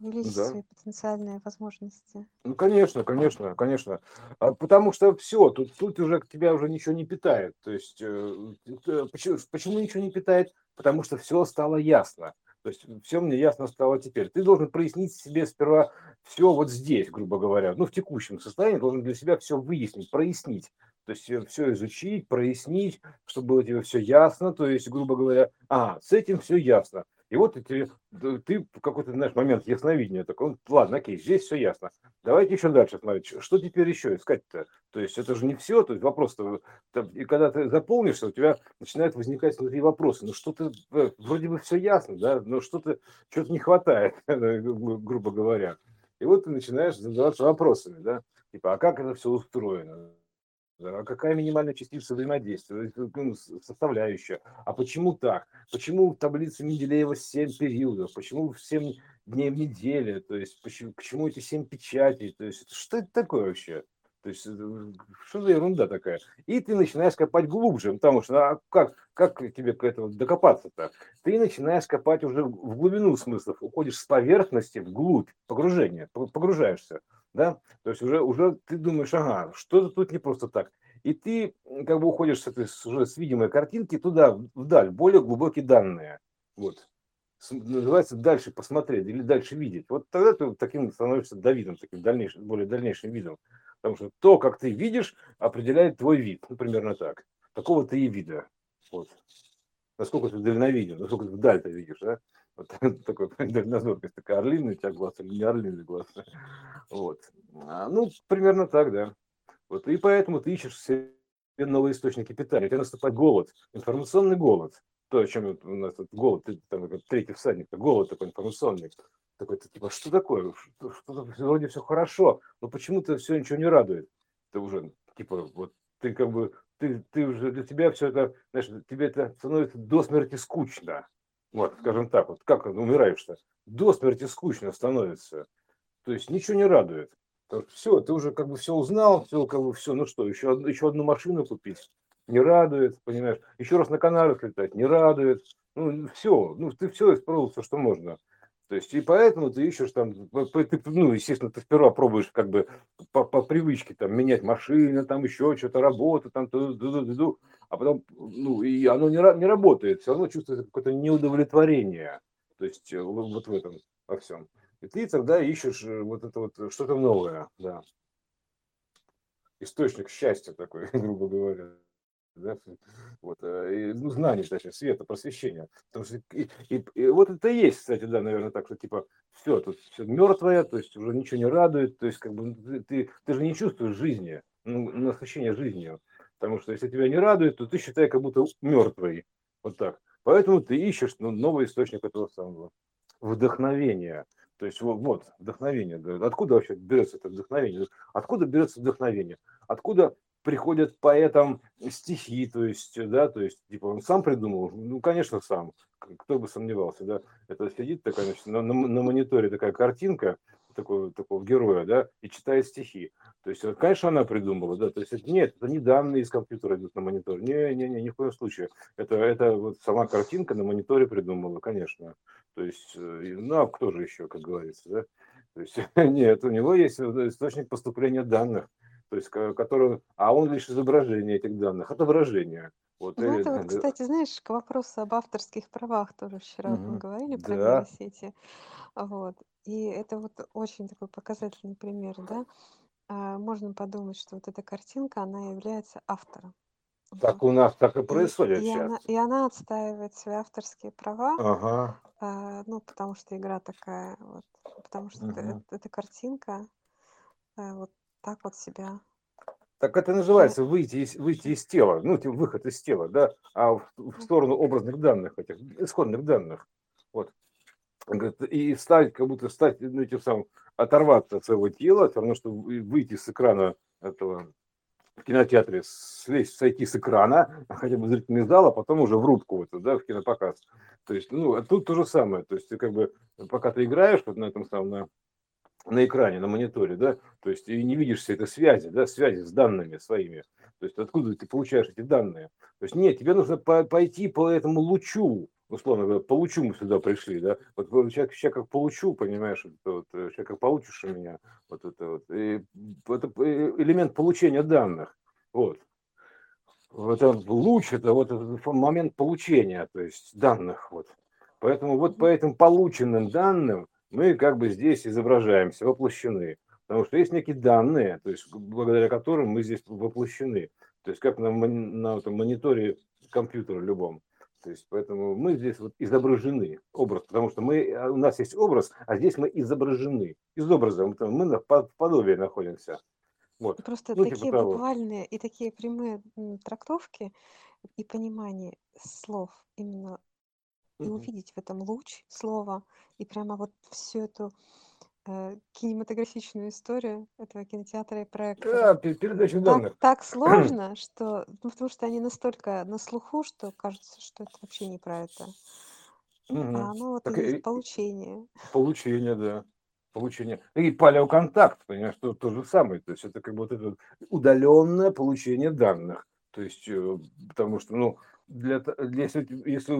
увеличить да. свои потенциальные возможности. Ну, конечно, конечно, конечно. А, потому что все, тут, тут уже тебя уже ничего не питает. То есть, э, почему, почему ничего не питает? Потому что все стало ясно. То есть все мне ясно стало теперь. Ты должен прояснить себе сперва все вот здесь, грубо говоря, ну, в текущем состоянии, должен для себя все выяснить, прояснить. То есть э, все изучить, прояснить, чтобы было тебе все ясно. То есть, грубо говоря, а, с этим все ясно. И вот ты, ты в какой-то, знаешь, момент ясновидения такой, ладно, окей, здесь все ясно. Давайте еще дальше смотреть, что теперь еще искать-то? То есть это же не все, то есть вопрос-то, и когда ты заполнишься, у тебя начинают возникать внутри вопросы. Ну что-то, э, вроде бы все ясно, да, но что-то, что-то не хватает, грубо говоря. И вот ты начинаешь задаваться вопросами, да, типа, а как это все устроено? А какая минимальная частица взаимодействия, ну, составляющая? А почему так? Почему в таблице Менделеева 7 периодов? Почему 7 дней в неделе? То есть почему, к чему эти 7 печатей? То есть что это такое вообще? То есть э, что за ерунда такая? И ты начинаешь копать глубже, потому что а как, как тебе к этому докопаться-то? Ты начинаешь копать уже в глубину смыслов, уходишь с поверхности вглубь, погружение, погружаешься да, то есть уже, уже ты думаешь, ага, что-то тут не просто так. И ты как бы уходишь с этой уже с видимой картинки туда, вдаль, более глубокие данные. Вот. Называется дальше посмотреть или дальше видеть. Вот тогда ты таким становишься Давидом, таким дальнейшим, более дальнейшим видом. Потому что то, как ты видишь, определяет твой вид. Ну, примерно так. Такого ты и вида. Вот. Насколько ты дальновиден, насколько ты вдаль ты видишь, да? Вот такой дальнозоркость, такая орлиный у тебя глаз или не орлиный глаз. Вот. А, ну, примерно так, да. Вот. И поэтому ты ищешь себе новые источники питания. У тебя наступает голод, информационный голод. То, о чем у нас тут голод, там, третий всадник, голод такой информационный. Такой, типа, что такое? Что, что, вроде все хорошо, но почему-то все ничего не радует. Ты уже, типа, вот ты как бы, ты, ты уже для тебя все это, знаешь, тебе это становится до смерти скучно. Вот, скажем так, вот как умираешь-то? До смерти скучно становится. То есть ничего не радует. Все, ты уже как бы все узнал, все, как бы все, ну что, еще, еще одну машину купить, не радует, понимаешь, еще раз на Канарах летать, не радует, ну все, ну ты все испробовал, все, что можно. То есть, и поэтому ты ищешь там, ты, ну, естественно, ты сперва пробуешь как бы по, по привычке там менять машины, там еще что-то, работу, там, ту, ту, ту, ту, а потом, ну, и оно не, не работает, все равно чувствуется какое-то неудовлетворение, то есть, э, вот в этом, во всем. И ты тогда ищешь э, вот это вот э, что-то новое, да. Источник счастья такой, грубо говоря. Да? Вот, э, и, ну, знание, точнее, света, просвещения. Потому что, и, и, и вот это и есть, кстати, да, наверное, так, что типа все, тут все мертвое, то есть уже ничего не радует, то есть как бы ты, ты, ты же не чувствуешь жизни, ну, насыщения жизнью. Потому что если тебя не радует, то ты считай как будто мертвый. Вот так. Поэтому ты ищешь ну, новый источник этого самого вдохновения. То есть вот, вот вдохновение. Откуда вообще берется это вдохновение? Откуда берется вдохновение? Откуда приходят поэтам стихи, то есть, да, то есть, типа, он сам придумал, ну, конечно, сам, кто бы сомневался, да, это сидит такая, значит, на, на, на мониторе такая картинка, такого, такого героя, да, и читает стихи. То есть, конечно, она придумала, да, то есть, нет, это не данные из компьютера идут на монитор, не, не, не, ни в коем случае. Это, это вот сама картинка на мониторе придумала, конечно. То есть, э, ну, а кто же еще, как говорится, да? То есть, нет, у него есть источник поступления данных. То есть, который, а он лишь изображение этих данных, отображение. Вот, ну, это вот, кстати, знаешь, к вопросу об авторских правах тоже вчера угу. мы говорили про да. нейросети. Вот. И это вот очень такой показательный пример, да. А, можно подумать, что вот эта картинка, она является автором. Так у нас так и происходит и, и, сейчас. Она, и она отстаивает свои авторские права, ага. а, ну, потому что игра такая, вот, потому что угу. это, эта картинка а, вот так вот себя так это называется выйти из, выйти из тела, ну, типа выход из тела, да, а в, в сторону образных данных, этих исходных данных. Вот. И стать, как будто стать, ну, этим самым, оторваться от своего тела, все равно, что выйти с экрана этого в кинотеатре, слезть, сойти с экрана, хотя бы зрительный зал, а потом уже в рубку вот, да, в кинопоказ. То есть, ну, а тут то же самое. То есть, ты как бы, пока ты играешь вот на этом самом, на на экране, на мониторе, да, то есть и не видишь все это связи, да, связи с данными своими, то есть откуда ты получаешь эти данные. То есть нет, тебе нужно по пойти по этому лучу, условно говоря, по лучу мы сюда пришли, да, вот человек, человек как получу, понимаешь, вот, э, человек как получишь у меня, вот это вот, и это э, элемент получения данных, вот. Это луч, это вот момент получения, то есть данных, вот. Поэтому вот по этим полученным данным мы как бы здесь изображаемся, воплощены. Потому что есть некие данные, то есть благодаря которым мы здесь воплощены. То есть как на, на этом мониторе компьютера любом. То есть поэтому мы здесь вот изображены, образ, потому что мы, а, у нас есть образ, а здесь мы изображены. Из образа мы на подобии находимся. Вот. Просто ну, такие типа буквальные и такие прямые трактовки и понимание слов именно и увидеть в этом луч слова, и прямо вот всю эту э, кинематографичную историю этого кинотеатра и проекта. Да, передача данных. Так, так сложно, что, ну, потому что они настолько на слуху, что кажется, что это вообще не про это. Угу. А оно вот так, и получение. Получение, да. Получение. И палеоконтакт, понимаешь, то, то же самое. То есть это как бы вот это удаленное получение данных. То есть, э, потому что, ну, для, если, если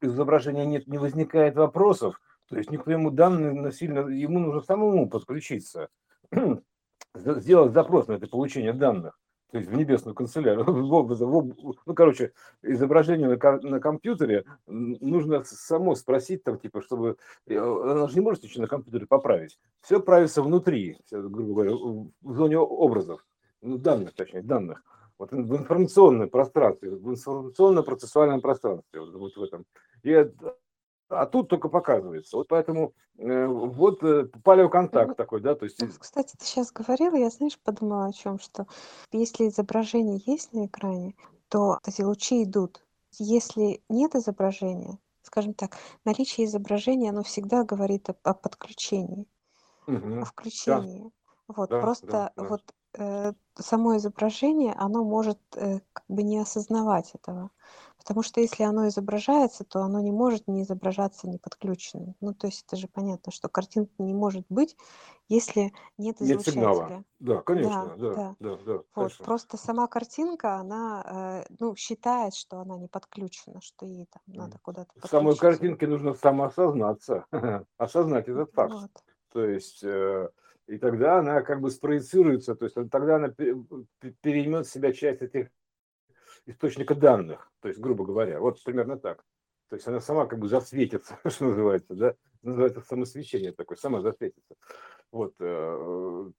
изображения нет, не возникает вопросов, то есть никто ему данные насильно, ему нужно самому подключиться, сделать запрос на это получение данных, то есть в небесную канцелярию. Ну, короче, изображение на, на компьютере нужно само спросить, там, типа, чтобы... Э, она же не может ничего на компьютере поправить. Все правится внутри, грубо говоря, в зоне образов, ну, данных, точнее, данных вот в информационном пространстве, в информационно-процессуальном пространстве, вот, вот в этом. И, а тут только показывается. Вот поэтому э, вот э, палеоконтакт ну, такой, да, то есть... Ну, кстати, ты сейчас говорила, я, знаешь, подумала о чем, что если изображение есть на экране, то эти лучи идут. Если нет изображения, скажем так, наличие изображения, оно всегда говорит о, о подключении, угу. о включении. Да. Вот, да, просто да, да. вот само изображение, оно может э, как бы не осознавать этого. Потому что если оно изображается, то оно не может не изображаться не подключенным. Ну, то есть это же понятно, что картинка не может быть, если нет Нет сигнала. излучателя. Да, конечно, да, да, да, да, Вот, конечно. просто сама картинка, она, э, ну, считает, что она не подключена, что ей там надо куда-то Самой картинке нужно самоосознаться, осознать этот факт. Вот. То есть э, и тогда она как бы спроецируется, то есть тогда она переймет в себя часть этих источника данных, то есть, грубо говоря, вот примерно так. То есть она сама как бы засветится, что называется, да, называется самосвечение такое, сама засветится. Вот, э,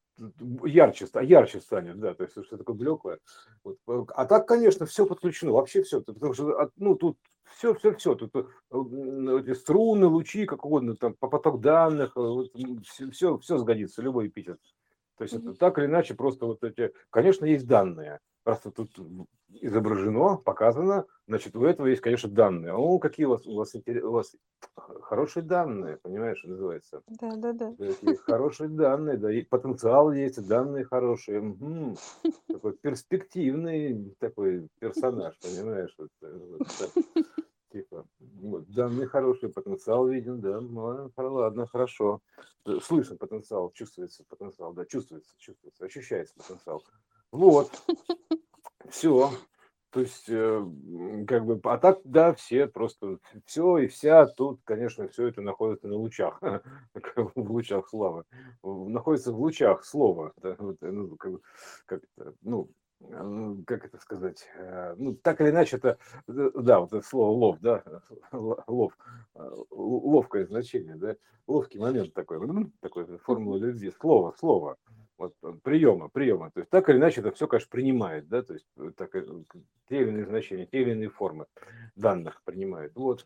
ярче, ярче станет, да, то есть что такое блеклое. Вот. А так, конечно, все подключено, вообще все, потому что, ну, тут все, все, все, тут э, струны, лучи, как угодно, там, по поток данных, все, все, все сгодится, любой эпитет. То есть это так или иначе просто вот эти, конечно, есть данные, просто тут изображено, показано, значит, у этого есть, конечно, данные. О, какие у вас, у вас, у вас хорошие данные, понимаешь, называется. Да, да, да. Хорошие данные, да, и потенциал есть, данные хорошие. Угу. Такой перспективный такой персонаж, понимаешь. Вот, вот, типа, вот, данные хорошие, потенциал виден, да, ну, ладно, хорошо. Слышно потенциал, чувствуется потенциал, да, чувствуется, чувствуется, ощущается потенциал. Вот, все. то есть, э, как бы, а так, да, все просто, все и вся тут, конечно, все это находится на лучах, в лучах славы, находится в лучах слова, да, вот, э, ну, как, как, ну, как это сказать, э, ну, так или иначе, это, да, вот это слово лов, да, лов, ловкое значение, да, ловкий момент такой, такой формула любви, слово, слово, вот приема, приема. То есть так или иначе это все, конечно, принимает, да, то есть э, так, э, те или иные значения, те или иные формы данных принимает. Вот.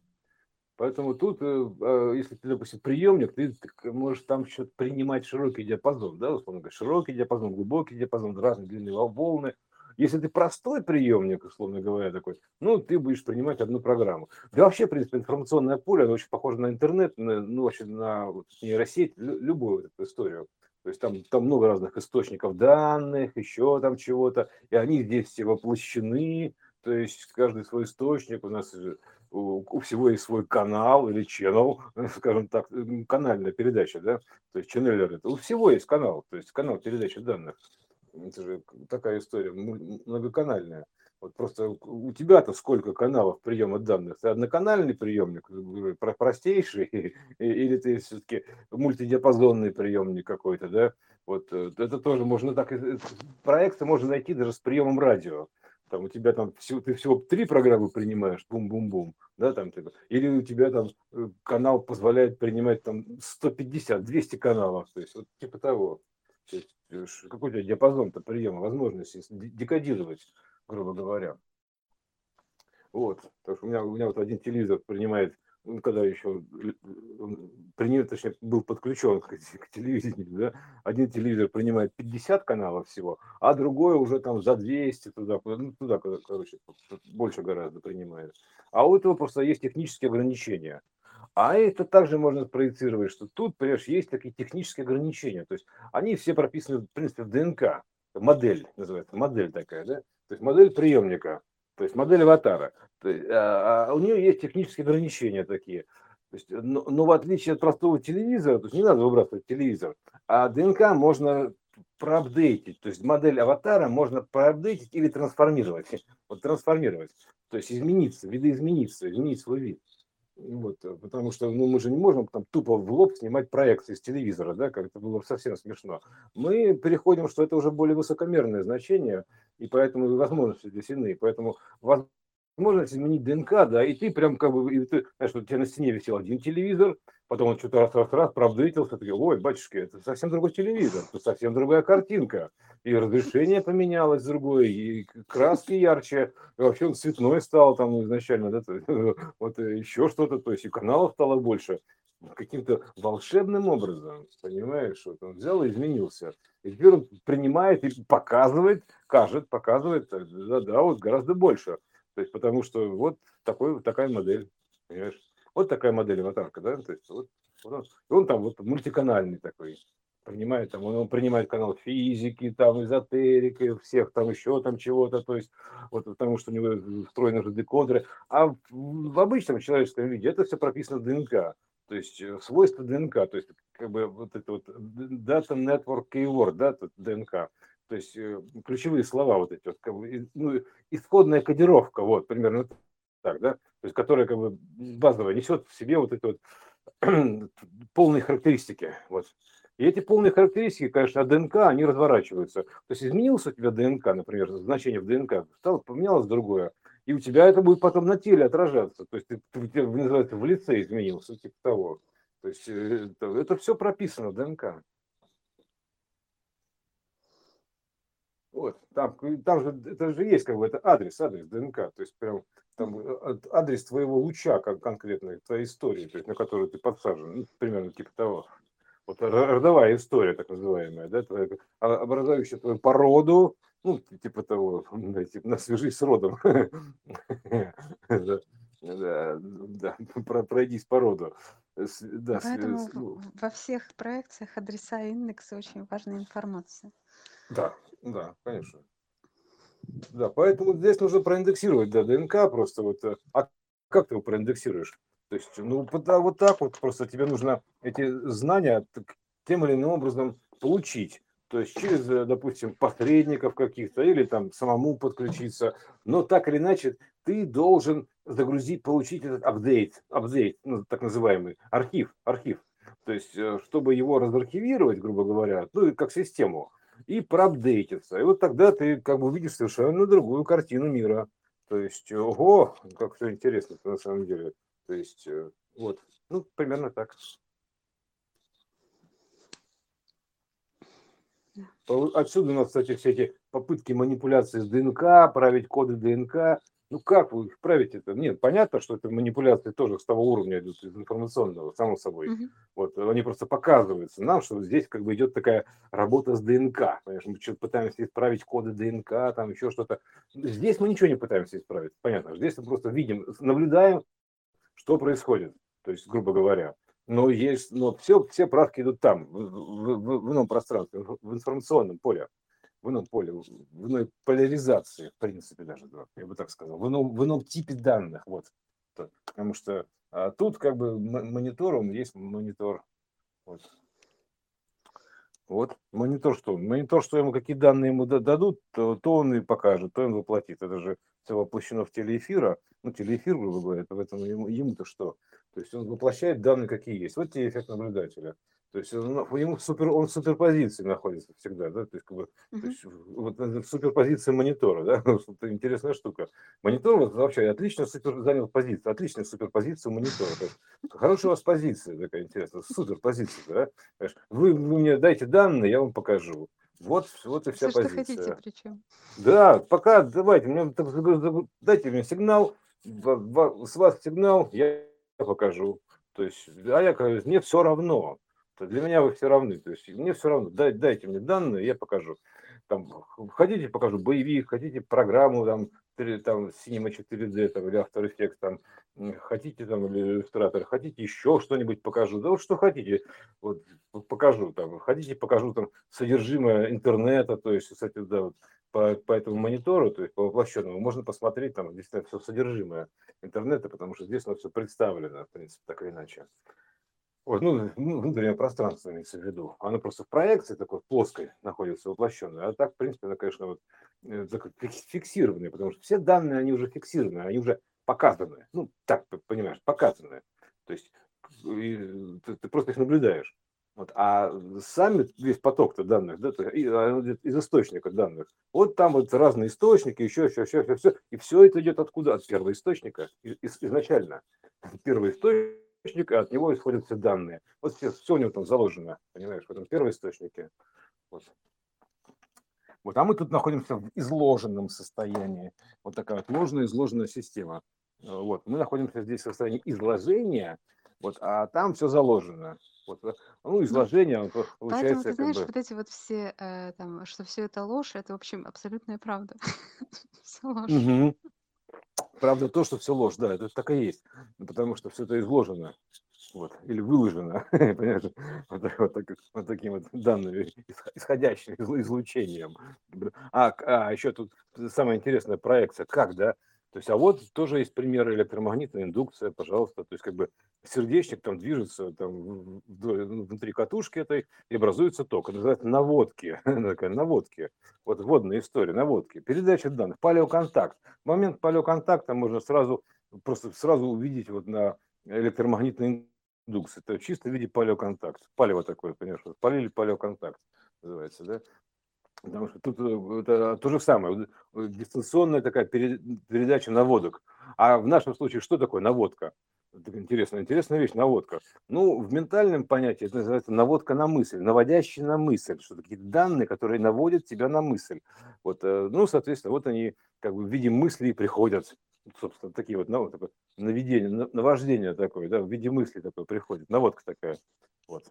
Поэтому тут, э, а, если ты, допустим, приемник, ты можешь там еще принимать широкий диапазон, да, условно говоря, широкий диапазон, глубокий диапазон, разные длинные волны. Если ты простой приемник, условно говоря, такой, ну, ты будешь принимать одну программу. Да вообще, в принципе, информационное поле, оно очень похоже на интернет, на, ну, вообще на вот, нейросеть, любую эту историю. То есть там, там много разных источников данных, еще там чего-то, и они здесь все воплощены, то есть каждый свой источник, у нас у, всего есть свой канал или channel, скажем так, канальная передача, да, то есть ченнелер, это у всего есть канал, то есть канал передачи данных. Это же такая история многоканальная. Вот просто у тебя-то сколько каналов приема данных? Ты одноканальный приемник, простейший, или ты все-таки мультидиапазонный приемник какой-то, да? Вот э, это тоже можно так, э, проекты можно найти даже с приемом радио. Там у тебя там всего, ты всего три программы принимаешь, бум-бум-бум, да, там типа, или у тебя там э, канал позволяет принимать там 150, 200 каналов, то есть вот типа того. То есть, какой у тебя диапазон-то приема, возможности декодировать грубо говоря. Вот, потому что у меня, у меня вот один телевизор принимает, когда еще принимает, точнее, был подключен к, к телевидению, да, один телевизор принимает 50 каналов всего, а другой уже там за 200 туда, ну, туда, короче, больше гораздо принимает. А у этого просто есть технические ограничения. А это также можно проецировать, что тут, понимаешь, есть такие технические ограничения. То есть они все прописаны, в принципе, в ДНК. Модель называется, модель такая, да? То есть модель приемника, то есть модель аватара. Есть, а, а у нее есть технические ограничения такие. То есть, но, но в отличие от простого телевизора, то есть не надо выбрасывать телевизор, а ДНК можно проапдейтить, то есть модель аватара можно проапдейтить или трансформировать. Вот трансформировать, то есть измениться, видоизмениться, изменить свой вид. Вот, э, потому что ну, мы же не можем там тупо в лоб снимать проекции с телевизора, да, как это было совсем смешно. Мы переходим, что это уже более высокомерное значение, и поэтому возможности здесь иные. Поэтому возможность изменить ДНК, да, и ты прям как бы, и ты, знаешь, у тебя на стене висел один телевизор, потом он что-то раз, раз, раз, правдытился, ты ой, батюшки, это совсем другой телевизор, это совсем другая картинка, и разрешение поменялось другое, и краски ярче, и вообще он цветной стал там изначально, да, вот еще что-то, то есть и каналов стало больше, каким-то волшебным образом, понимаешь, вот он взял и изменился. И теперь он принимает и показывает, кажет, показывает, да, да, вот гораздо больше. То есть потому что вот такой, такая модель, понимаешь? Вот такая модель аватарка, да? То есть вот, вот он, он там вот мультиканальный такой, принимает там, он, он принимает канал физики, там эзотерики, всех там еще там чего-то, то есть вот потому что у него встроены же декодеры. А в, в обычном человеческом виде это все прописано в ДНК то есть э, свойства ДНК, то есть как бы вот это вот Data Network Keyword, да, ДНК, то есть э, ключевые слова вот эти вот, как бы, ну, исходная кодировка, вот, примерно так, да, то есть которая как бы базовая, несет в себе вот это вот полные характеристики, вот. И эти полные характеристики, конечно, ДНК, они разворачиваются. То есть изменился у тебя ДНК, например, значение в ДНК, стало, поменялось другое и у тебя это будет потом на теле отражаться. То есть ты, ты, ты называется, в лице изменился, типа того. То есть э, это, это все прописано в ДНК. Вот, там, там же, это же есть как бы, это адрес, адрес ДНК, то есть прям там э, адрес твоего луча как конкретной твоей истории, то есть на которую ты подсажен, ну, примерно типа того. Вот родовая история, так называемая, да, твоя, а, образующая твою породу, ну, типа того, да, типа, на свяжись с родом. Да, да, пройдись по роду. Да, Поэтому ну. во всех проекциях адреса и индексы очень важная информация. Да, да, конечно. Да, поэтому здесь нужно проиндексировать да, ДНК просто вот. Э, а как ты его проиндексируешь? То есть, ну, вот так вот просто тебе нужно эти знания тем или иным образом получить то есть через, э, допустим, посредников каких-то или там самому подключиться, но так или иначе ты должен загрузить, получить этот апдейт, апдейт, ну, так называемый, архив, архив. То есть, э, чтобы его разархивировать, грубо говоря, ну, как систему, и проапдейтиться. И вот тогда ты как бы увидишь совершенно другую картину мира. То есть, ого, как все интересно на самом деле. То есть, э, вот, ну, примерно так. Отсюда у нас, кстати, все эти попытки манипуляции с ДНК, править коды ДНК. Ну как вы их правите это? Нет, понятно, что это манипуляции тоже с того уровня идут, из информационного, само собой. Угу. Вот они просто показываются нам, что здесь как бы идет такая работа с ДНК. Понимаешь, мы что-то пытаемся исправить коды ДНК, там еще что-то. Здесь мы ничего не пытаемся исправить, понятно. Здесь мы просто видим, наблюдаем, что происходит. То есть, грубо говоря. Но есть, но все, все правки идут там, в, в, в ином пространстве, в информационном поле, в ином поле, в иной поляризации, в принципе, даже, я бы так сказал, в ином, в ином типе данных, вот. Потому что а тут как бы монитор, он есть монитор. Вот. Вот, монитор что? Монитор, что ему какие данные ему дадут, то, то он и покажет, то он воплотит. Это же все воплощено в телеэфира. Ну, телеэфир, грубо говоря, поэтому ему, ему-то что? То есть он воплощает данные, какие есть. Вот тебе эффект наблюдателя. То есть он, ему супер, он в суперпозиции находится всегда, да, то есть, как бы, uh-huh. то есть вот в суперпозиции монитора, да, это интересная штука. Монитор вот вообще отлично супер, занял позицию, отличная суперпозиция монитора. есть, хорошая у вас позиция такая интересная, суперпозиция, да. Вы, вы мне дайте данные, я вам покажу. Вот, вот и вся Все, позиция. Что хотите, причем. Да, пока давайте, мне, дайте мне сигнал, с вас сигнал, я покажу. То есть, а я говорю, мне все равно. Для меня вы все равны. То есть мне все равно. Дай, дайте мне данные, я покажу. Там, хотите, покажу боевик, хотите программу там, там Cinema 4D там, или After Effects, там, хотите там, или иллюстратор, хотите еще что-нибудь покажу. Да вот что хотите, вот покажу. Там, хотите, покажу там содержимое интернета, то есть, кстати, да, вот, по, по этому монитору, то есть по воплощенному, можно посмотреть там действительно все содержимое интернета, потому что здесь оно все представлено, в принципе, так или иначе. Вот, ну, ну, внутреннее пространство имеется в виду. Оно просто в проекции такой плоской находится, воплощенное. А так, в принципе, это, конечно, вот, э, фиксированные, потому что все данные, они уже фиксированы, они уже показаны. Ну, так, понимаешь, показаны. То есть ты, ты просто их наблюдаешь. Вот, а сами весь поток-то данных, да, а, из источника данных, вот там вот разные источники, еще, еще, еще, еще, все, и все это идет откуда? От первого источника, из, изначально. Первый источник, от него исходят все данные. Вот все, все у него там заложено, понимаешь, в этом первом источнике. Вот. Вот, а мы тут находимся в изложенном состоянии. Вот такая вот ложная изложенная система. Вот, мы находимся здесь в состоянии изложения, вот, а там все заложено. Вот, э, ну, изложение, Поэтому, получается, ты знаешь, бы... вот эти вот все, э, там, что все это ложь, это, в общем, абсолютная правда. Все ложь. Правда то, что все ложь, да, это так и есть. Потому что все это изложено. Вот, или выложено, понимаешь, вот, так, вот таким вот данными, исходящим излучением. А, а еще тут самая интересная проекция, как, да, то есть, а вот тоже есть примеры электромагнитная индукция, пожалуйста. То есть, как бы сердечник там движется там, внутри катушки этой и образуется ток. Это называется наводки. наводки. Вот водная история, наводки. Передача данных, палеоконтакт. В момент палеоконтакта можно сразу, просто сразу увидеть вот на электромагнитной индукции. Это чисто в виде палеоконтакт. Палево такое, понимаешь, полили палеоконтакт называется, да? Потому что тут э, это то же самое, э, дистанционная такая передача наводок. А в нашем случае что такое наводка? Это интересная, интересная вещь, наводка. Ну, в ментальном понятии это называется наводка на мысль, наводящая на мысль, что такие данные, которые наводят тебя на мысль. Вот, э, ну, соответственно, вот они как бы в виде мыслей приходят, собственно, такие вот, ну, такое наведение, наваждение такое, да, в виде мысли такое приходит, наводка такая. Вот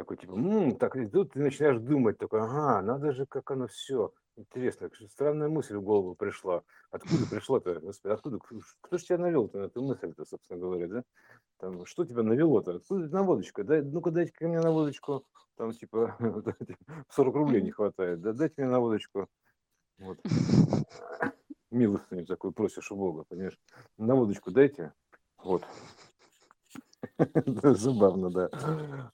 такой типа, м так и тут ты начинаешь думать, такой, ага, надо же, как оно все. Интересно, странная мысль в голову пришла. Откуда пришло-то, господи, откуда, кто же тебя навел-то на эту мысль-то, собственно говоря, да? Там, что тебя навело-то? Откуда наводочка? Дай, ну-ка дайте ко мне наводочку. Там, типа, 40 рублей не хватает. Да дайте мне наводочку. Вот. Милостыню такой просишь у Бога, понимаешь? Наводочку дайте. Вот. Забавно, да.